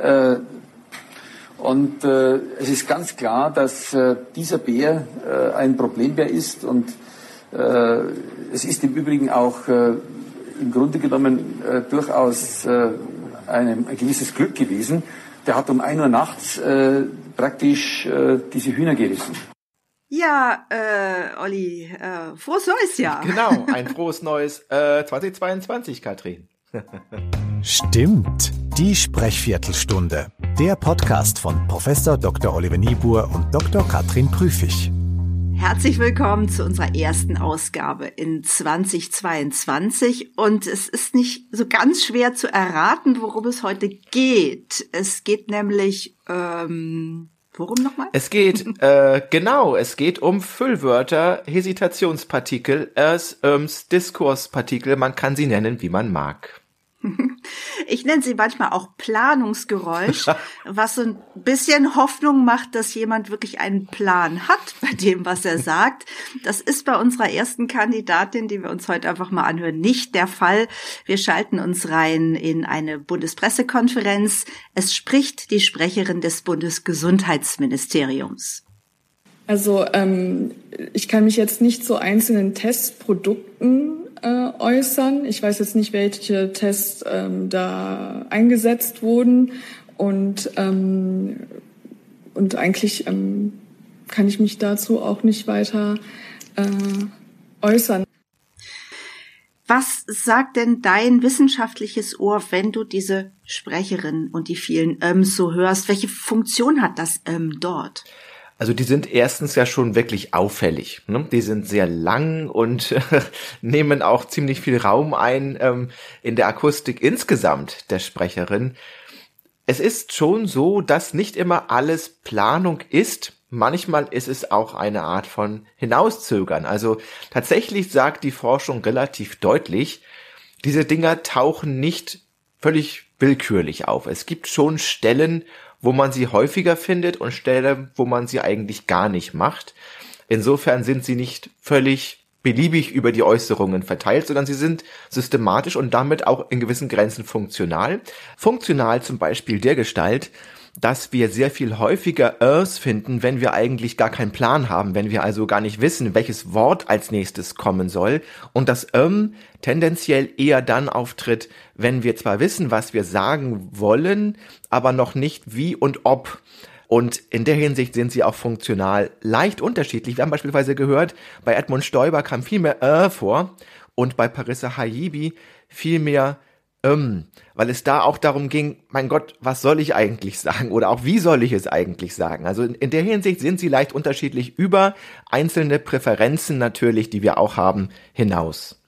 Äh, und äh, es ist ganz klar, dass äh, dieser Bär ein Problembär ist und es ist im Übrigen auch im Grunde genommen durchaus ein, ein gewisses Glück gewesen. Der hat um ein Uhr nachts praktisch diese Hühner gerissen. Ja, äh, Olli, äh, frohes neues Jahr. Genau, ein frohes neues äh, 2022, Katrin. Stimmt, die Sprechviertelstunde. Der Podcast von Professor Dr. Oliver Niebuhr und Dr. Katrin Prüfig. Herzlich willkommen zu unserer ersten Ausgabe in 2022 und es ist nicht so ganz schwer zu erraten, worum es heute geht. Es geht nämlich ähm, worum nochmal? Es geht äh, genau, es geht um Füllwörter, Hesitationspartikel, Ers, Öms, Diskurspartikel. Man kann sie nennen, wie man mag. Ich nenne sie manchmal auch Planungsgeräusch, was so ein bisschen Hoffnung macht, dass jemand wirklich einen Plan hat bei dem, was er sagt. Das ist bei unserer ersten Kandidatin, die wir uns heute einfach mal anhören, nicht der Fall. Wir schalten uns rein in eine Bundespressekonferenz. Es spricht die Sprecherin des Bundesgesundheitsministeriums. Also ähm, ich kann mich jetzt nicht zu einzelnen Testprodukten äh, äußern. Ich weiß jetzt nicht, welche Tests ähm, da eingesetzt wurden und ähm, und eigentlich ähm, kann ich mich dazu auch nicht weiter äh, äußern. Was sagt denn dein wissenschaftliches Ohr, wenn du diese Sprecherin und die vielen Öms so hörst? Welche Funktion hat das ähm dort? Also die sind erstens ja schon wirklich auffällig. Ne? Die sind sehr lang und nehmen auch ziemlich viel Raum ein ähm, in der Akustik insgesamt der Sprecherin. Es ist schon so, dass nicht immer alles Planung ist. Manchmal ist es auch eine Art von Hinauszögern. Also tatsächlich sagt die Forschung relativ deutlich, diese Dinger tauchen nicht völlig willkürlich auf. Es gibt schon Stellen, wo man sie häufiger findet und Stellen, wo man sie eigentlich gar nicht macht. Insofern sind sie nicht völlig beliebig über die Äußerungen verteilt, sondern sie sind systematisch und damit auch in gewissen Grenzen funktional. Funktional zum Beispiel der Gestalt, dass wir sehr viel häufiger Ers finden, wenn wir eigentlich gar keinen Plan haben, wenn wir also gar nicht wissen, welches Wort als nächstes kommen soll und das ähm tendenziell eher dann auftritt, wenn wir zwar wissen, was wir sagen wollen, aber noch nicht wie und ob. Und in der Hinsicht sind sie auch funktional leicht unterschiedlich. Wir haben beispielsweise gehört, bei Edmund Stoiber kam viel mehr äh vor und bei Parissa Hayibi viel mehr ähm, weil es da auch darum ging, mein Gott, was soll ich eigentlich sagen oder auch wie soll ich es eigentlich sagen? Also in, in der Hinsicht sind sie leicht unterschiedlich über einzelne Präferenzen natürlich, die wir auch haben, hinaus.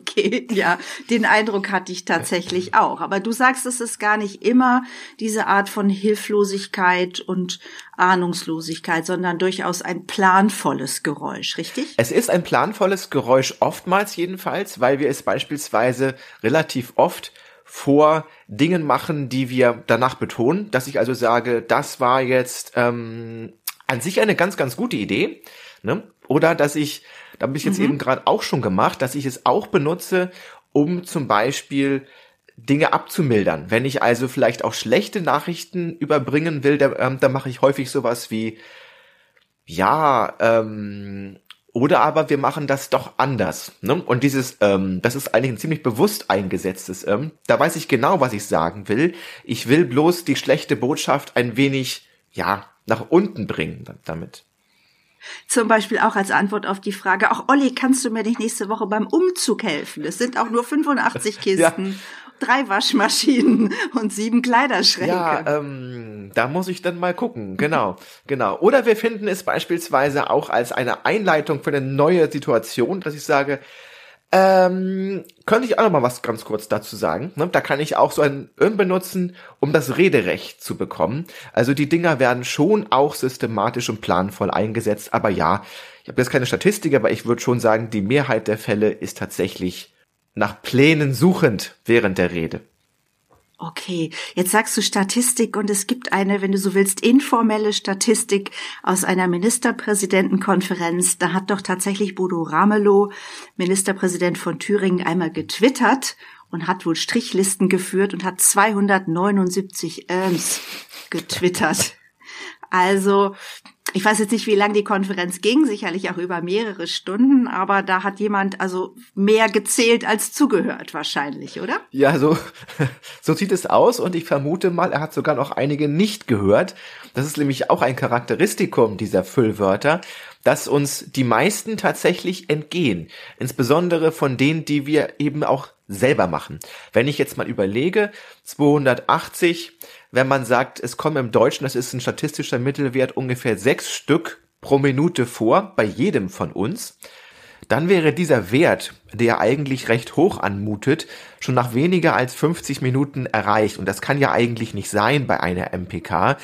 Okay, ja, den Eindruck hatte ich tatsächlich auch. Aber du sagst, es ist gar nicht immer diese Art von Hilflosigkeit und Ahnungslosigkeit, sondern durchaus ein planvolles Geräusch, richtig? Es ist ein planvolles Geräusch, oftmals jedenfalls, weil wir es beispielsweise relativ oft vor Dingen machen, die wir danach betonen, dass ich also sage, das war jetzt ähm, an sich eine ganz, ganz gute Idee. Ne? Oder dass ich da habe ich jetzt mhm. eben gerade auch schon gemacht, dass ich es auch benutze, um zum Beispiel Dinge abzumildern. Wenn ich also vielleicht auch schlechte Nachrichten überbringen will, da, ähm, da mache ich häufig sowas wie, ja, ähm, oder aber wir machen das doch anders. Ne? Und dieses, ähm, das ist eigentlich ein ziemlich bewusst eingesetztes, ähm, da weiß ich genau, was ich sagen will. Ich will bloß die schlechte Botschaft ein wenig, ja, nach unten bringen damit. Zum Beispiel auch als Antwort auf die Frage, auch Olli, kannst du mir nicht nächste Woche beim Umzug helfen? Es sind auch nur 85 Kisten. ja. Drei Waschmaschinen und sieben Kleiderschränke. Ja, ähm, da muss ich dann mal gucken. Genau, genau. Oder wir finden es beispielsweise auch als eine Einleitung für eine neue Situation, dass ich sage, ähm, könnte ich auch noch mal was ganz kurz dazu sagen. Ne? Da kann ich auch so ein Öm benutzen, um das Rederecht zu bekommen. Also die Dinger werden schon auch systematisch und planvoll eingesetzt. Aber ja, ich habe jetzt keine Statistik, aber ich würde schon sagen, die Mehrheit der Fälle ist tatsächlich nach Plänen suchend während der Rede. Okay, jetzt sagst du Statistik und es gibt eine, wenn du so willst, informelle Statistik aus einer Ministerpräsidentenkonferenz. Da hat doch tatsächlich Bodo Ramelow, Ministerpräsident von Thüringen, einmal getwittert und hat wohl Strichlisten geführt und hat 279 Öms getwittert. Also ich weiß jetzt nicht, wie lang die Konferenz ging, sicherlich auch über mehrere Stunden, aber da hat jemand also mehr gezählt als zugehört wahrscheinlich, oder? Ja, so, so sieht es aus und ich vermute mal, er hat sogar noch einige nicht gehört. Das ist nämlich auch ein Charakteristikum dieser Füllwörter, dass uns die meisten tatsächlich entgehen. Insbesondere von denen, die wir eben auch selber machen. Wenn ich jetzt mal überlege, 280 wenn man sagt, es kommen im Deutschen, das ist ein statistischer Mittelwert, ungefähr sechs Stück pro Minute vor, bei jedem von uns, dann wäre dieser Wert, der eigentlich recht hoch anmutet, schon nach weniger als 50 Minuten erreicht. Und das kann ja eigentlich nicht sein bei einer MPK.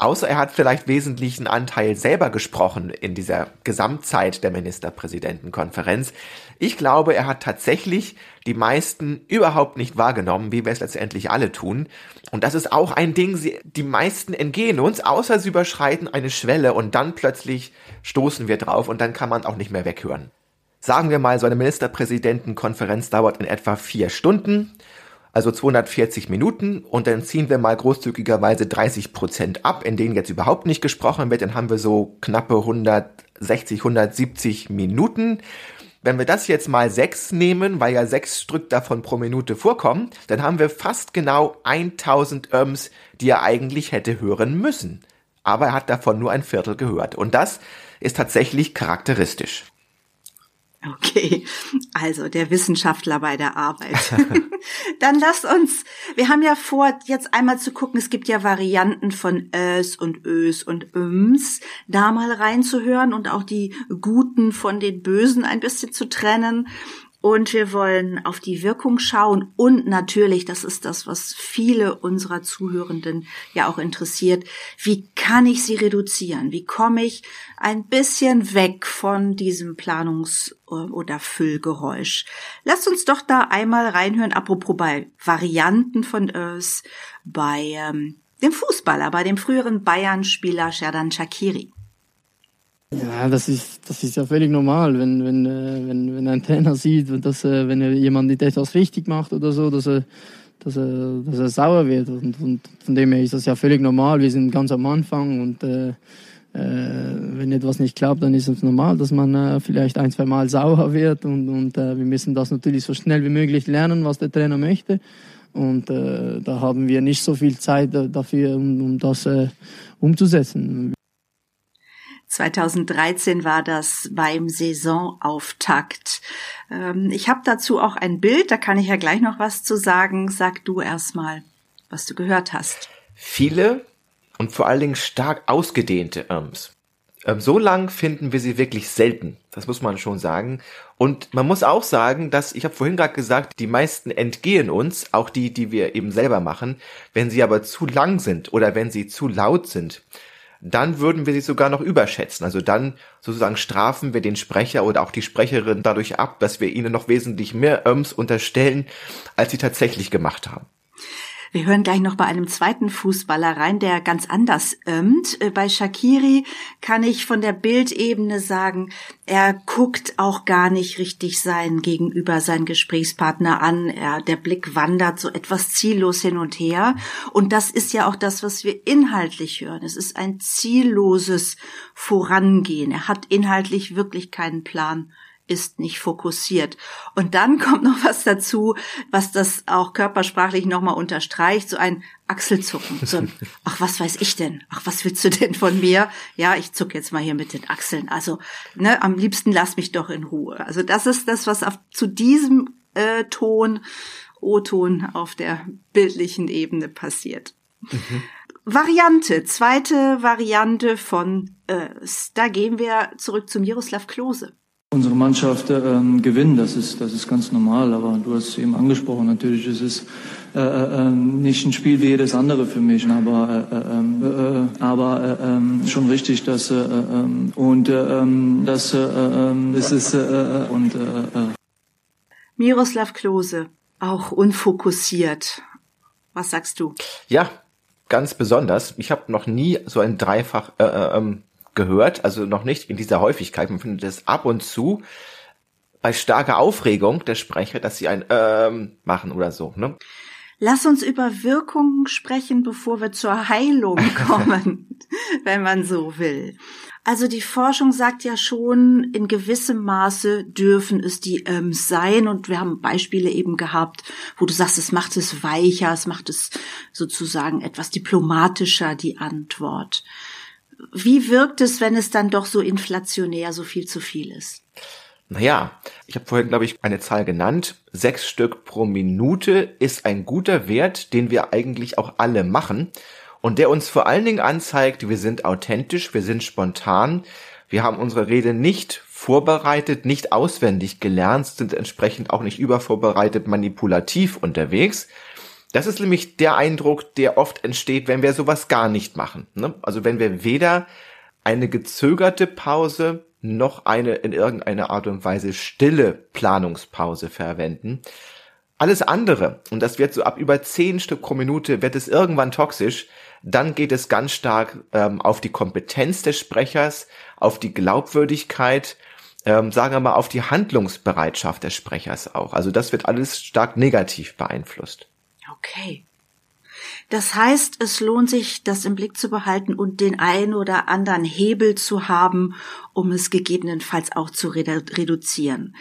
Außer er hat vielleicht wesentlichen Anteil selber gesprochen in dieser Gesamtzeit der Ministerpräsidentenkonferenz. Ich glaube, er hat tatsächlich die meisten überhaupt nicht wahrgenommen, wie wir es letztendlich alle tun. Und das ist auch ein Ding, sie, die meisten entgehen uns, außer sie überschreiten eine Schwelle und dann plötzlich stoßen wir drauf und dann kann man auch nicht mehr weghören. Sagen wir mal, so eine Ministerpräsidentenkonferenz dauert in etwa vier Stunden also 240 Minuten und dann ziehen wir mal großzügigerweise 30 Prozent ab, in denen jetzt überhaupt nicht gesprochen wird, dann haben wir so knappe 160, 170 Minuten. Wenn wir das jetzt mal sechs nehmen, weil ja sechs Stück davon pro Minute vorkommen, dann haben wir fast genau 1000 Öms, die er eigentlich hätte hören müssen. Aber er hat davon nur ein Viertel gehört. Und das ist tatsächlich charakteristisch. Okay, also der Wissenschaftler bei der Arbeit. Dann lasst uns, wir haben ja vor, jetzt einmal zu gucken, es gibt ja Varianten von Ös und Ös und Öms, da mal reinzuhören und auch die Guten von den Bösen ein bisschen zu trennen. Und wir wollen auf die Wirkung schauen und natürlich, das ist das, was viele unserer Zuhörenden ja auch interessiert, wie kann ich sie reduzieren? Wie komme ich ein bisschen weg von diesem Planungs- oder Füllgeräusch? Lasst uns doch da einmal reinhören, apropos bei Varianten von Earth, bei ähm, dem Fußballer, bei dem früheren Bayern-Spieler Sherdan Shakiri. Ja, das ist, das ist ja völlig normal, wenn, wenn, äh, wenn, wenn ein Trainer sieht, dass, äh, wenn jemand nicht etwas richtig macht oder so, dass er, dass er, dass er sauer wird. Und, und von dem her ist das ja völlig normal. Wir sind ganz am Anfang und äh, äh, wenn etwas nicht klappt, dann ist es normal, dass man äh, vielleicht ein, zwei Mal sauer wird und, und äh, wir müssen das natürlich so schnell wie möglich lernen, was der Trainer möchte. Und äh, da haben wir nicht so viel Zeit dafür, um, um das äh, umzusetzen. 2013 war das beim Saisonauftakt. Ähm, ich habe dazu auch ein Bild, da kann ich ja gleich noch was zu sagen. Sag du erstmal, was du gehört hast. Viele und vor allen Dingen stark ausgedehnte Irms. Ähm, so lang finden wir sie wirklich selten. Das muss man schon sagen. Und man muss auch sagen, dass, ich habe vorhin gerade gesagt, die meisten entgehen uns, auch die, die wir eben selber machen. Wenn sie aber zu lang sind oder wenn sie zu laut sind, dann würden wir sie sogar noch überschätzen. Also dann sozusagen strafen wir den Sprecher oder auch die Sprecherin dadurch ab, dass wir ihnen noch wesentlich mehr Öms unterstellen, als sie tatsächlich gemacht haben. Wir hören gleich noch bei einem zweiten Fußballer rein, der ganz anders ömmt. Äh, bei Shakiri kann ich von der Bildebene sagen, er guckt auch gar nicht richtig sein Gegenüber, seinen Gesprächspartner an. Er, der Blick wandert so etwas ziellos hin und her. Und das ist ja auch das, was wir inhaltlich hören. Es ist ein zielloses Vorangehen. Er hat inhaltlich wirklich keinen Plan ist nicht fokussiert. Und dann kommt noch was dazu, was das auch körpersprachlich nochmal unterstreicht, so ein Achselzucken. So ein, ach, was weiß ich denn? Ach, was willst du denn von mir? Ja, ich zuck jetzt mal hier mit den Achseln. Also, ne, am liebsten lass mich doch in Ruhe. Also das ist das, was auf, zu diesem äh, Ton, O-Ton auf der bildlichen Ebene passiert. Mhm. Variante, zweite Variante von äh, da gehen wir zurück zum Miroslav Klose. Unsere Mannschaft ähm, gewinnt, das ist, das ist ganz normal, aber du hast es eben angesprochen, natürlich ist es äh, äh, ähm, nicht ein Spiel wie jedes andere für mich, aber, äh, äh, ähm, äh aber äh, ähm, schon richtig, dass äh, und äh, das, äh, ist äh, und äh, Miroslav Klose, auch unfokussiert. Was sagst du? Ja, ganz besonders. Ich habe noch nie so ein Dreifach äh, äh, ähm, gehört, also noch nicht in dieser Häufigkeit. Man findet es ab und zu bei starker Aufregung der Sprecher, dass sie ein ähm machen oder so. Ne? Lass uns über Wirkungen sprechen, bevor wir zur Heilung kommen, wenn man so will. Also die Forschung sagt ja schon, in gewissem Maße dürfen es die ähm, sein. Und wir haben Beispiele eben gehabt, wo du sagst, es macht es weicher, es macht es sozusagen etwas diplomatischer, die Antwort. Wie wirkt es, wenn es dann doch so inflationär, so viel zu viel ist? Naja, ich habe vorhin, glaube ich, eine Zahl genannt. Sechs Stück pro Minute ist ein guter Wert, den wir eigentlich auch alle machen und der uns vor allen Dingen anzeigt, wir sind authentisch, wir sind spontan, wir haben unsere Rede nicht vorbereitet, nicht auswendig gelernt, sind entsprechend auch nicht übervorbereitet manipulativ unterwegs. Das ist nämlich der Eindruck, der oft entsteht, wenn wir sowas gar nicht machen. Ne? Also wenn wir weder eine gezögerte Pause noch eine in irgendeiner Art und Weise stille Planungspause verwenden. Alles andere, und das wird so ab über zehn Stück pro Minute, wird es irgendwann toxisch, dann geht es ganz stark ähm, auf die Kompetenz des Sprechers, auf die Glaubwürdigkeit, ähm, sagen wir mal auf die Handlungsbereitschaft des Sprechers auch. Also das wird alles stark negativ beeinflusst. Okay. Das heißt, es lohnt sich, das im Blick zu behalten und den einen oder anderen Hebel zu haben, um es gegebenenfalls auch zu redu reduzieren.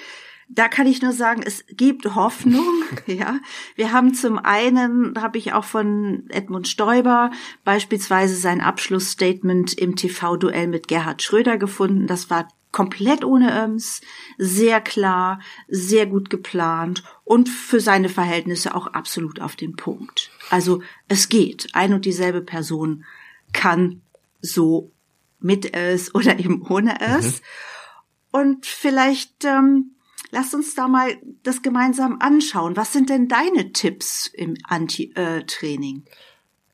Da kann ich nur sagen, es gibt Hoffnung. ja, wir haben zum einen, habe ich auch von Edmund Stoiber beispielsweise sein Abschlussstatement im TV-Duell mit Gerhard Schröder gefunden. Das war komplett ohne Öms, sehr klar, sehr gut geplant und für seine Verhältnisse auch absolut auf den Punkt. Also es geht. Ein und dieselbe Person kann so mit es oder eben ohne es. Mhm. Und vielleicht ähm, lasst uns da mal das gemeinsam anschauen. Was sind denn deine Tipps im Anti-Ör-Training?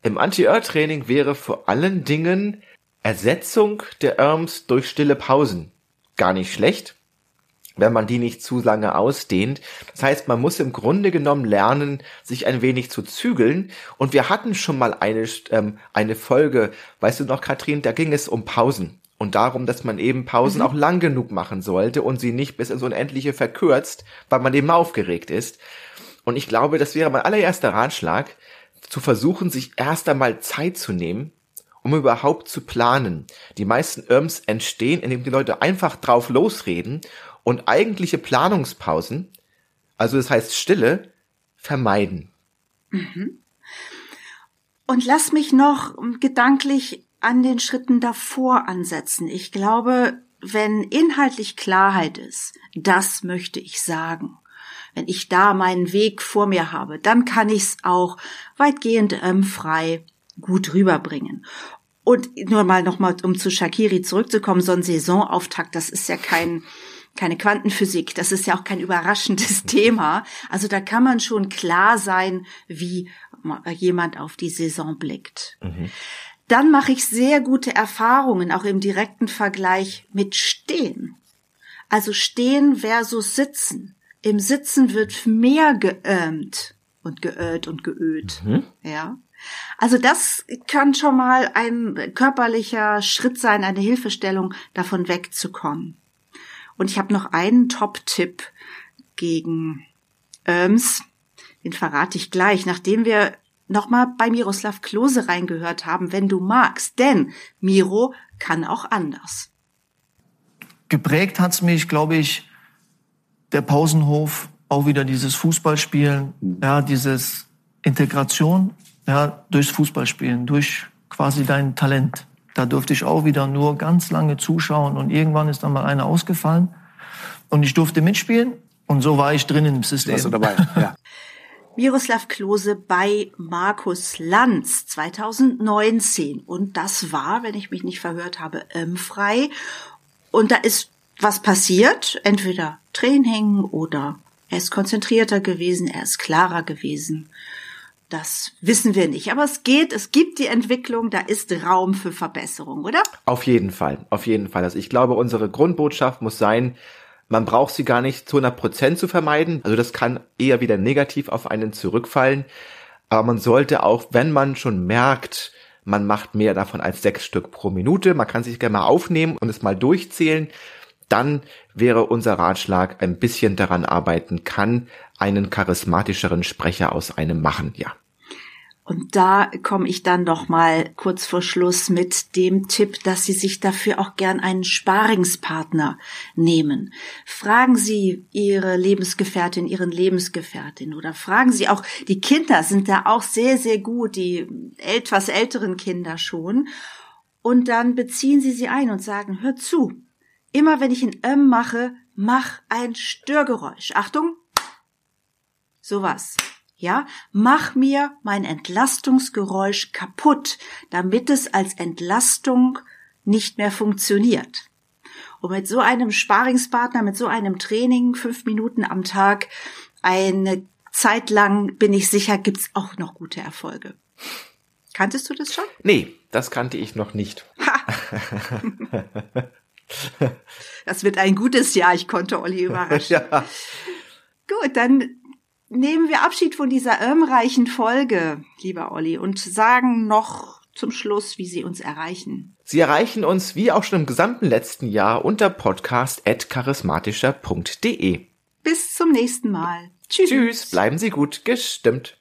Im Anti-Ör-Training wäre vor allen Dingen Ersetzung der Irms durch stille Pausen gar nicht schlecht, wenn man die nicht zu lange ausdehnt. Das heißt, man muss im Grunde genommen lernen, sich ein wenig zu zügeln. Und wir hatten schon mal eine, ähm, eine Folge, weißt du noch, Katrin, da ging es um Pausen und darum, dass man eben Pausen mhm. auch lang genug machen sollte und sie nicht bis ins Unendliche verkürzt, weil man eben aufgeregt ist. Und ich glaube, das wäre mein allererster Ratschlag, zu versuchen, sich erst einmal Zeit zu nehmen, um überhaupt zu planen. Die meisten Irms entstehen, indem die Leute einfach drauf losreden und eigentliche Planungspausen, also das heißt Stille, vermeiden. Mhm. Und lass mich noch gedanklich an den Schritten davor ansetzen. Ich glaube, wenn inhaltlich Klarheit ist, das möchte ich sagen. Wenn ich da meinen Weg vor mir habe, dann kann ich es auch weitgehend ähm, frei gut rüberbringen. Und nur mal nochmal, um zu Shakiri zurückzukommen, so ein Saisonauftakt, das ist ja kein, keine Quantenphysik, das ist ja auch kein überraschendes Thema. Also da kann man schon klar sein, wie jemand auf die Saison blickt. Mhm. Dann mache ich sehr gute Erfahrungen, auch im direkten Vergleich mit Stehen. Also Stehen versus Sitzen. Im Sitzen wird mehr geömt und geölt und geölt. Mhm. Ja. Also das kann schon mal ein körperlicher Schritt sein, eine Hilfestellung, davon wegzukommen. Und ich habe noch einen Top-Tipp gegen Öms, den verrate ich gleich, nachdem wir nochmal bei Miroslav Klose reingehört haben, wenn du magst. Denn Miro kann auch anders. Geprägt hat's mich, glaube ich, der Pausenhof, auch wieder dieses Fußballspielen, ja, dieses Integration ja, durchs Fußballspielen, durch quasi dein Talent. Da durfte ich auch wieder nur ganz lange zuschauen und irgendwann ist dann mal einer ausgefallen und ich durfte mitspielen und so war ich drin im System. Warst du dabei? Ja. Miroslav Klose bei Markus Lanz 2019 und das war, wenn ich mich nicht verhört habe, ähm, frei und da ist was passiert, entweder Training oder er ist konzentrierter gewesen, er ist klarer gewesen. Das wissen wir nicht. Aber es geht, es gibt die Entwicklung, da ist Raum für Verbesserung, oder? Auf jeden Fall, auf jeden Fall. Also ich glaube, unsere Grundbotschaft muss sein, man braucht sie gar nicht zu 100 Prozent zu vermeiden. Also das kann eher wieder negativ auf einen zurückfallen. Aber man sollte auch, wenn man schon merkt, man macht mehr davon als sechs Stück pro Minute, man kann sich gerne mal aufnehmen und es mal durchzählen, dann wäre unser Ratschlag ein bisschen daran arbeiten, kann einen charismatischeren Sprecher aus einem machen, ja. Und da komme ich dann noch mal kurz vor Schluss mit dem Tipp, dass Sie sich dafür auch gern einen Sparingspartner nehmen. Fragen Sie Ihre Lebensgefährtin, Ihren Lebensgefährtin oder fragen Sie auch, die Kinder sind da auch sehr, sehr gut, die etwas älteren Kinder schon. Und dann beziehen Sie sie ein und sagen, hör zu, immer wenn ich ein M mache, mach ein Störgeräusch. Achtung! Sowas. Ja, mach mir mein Entlastungsgeräusch kaputt, damit es als Entlastung nicht mehr funktioniert. Und mit so einem Sparingspartner, mit so einem Training, fünf Minuten am Tag, eine Zeit lang, bin ich sicher, gibt's auch noch gute Erfolge. Kanntest du das schon? Nee, das kannte ich noch nicht. Ha. das wird ein gutes Jahr, ich konnte Olli überraschen. ja. Gut, dann nehmen wir Abschied von dieser irmreichen Folge, lieber Olli, und sagen noch zum Schluss, wie Sie uns erreichen. Sie erreichen uns wie auch schon im gesamten letzten Jahr unter podcast.charismatischer.de. Bis zum nächsten Mal. Tschüss. Tschüss, bleiben Sie gut gestimmt.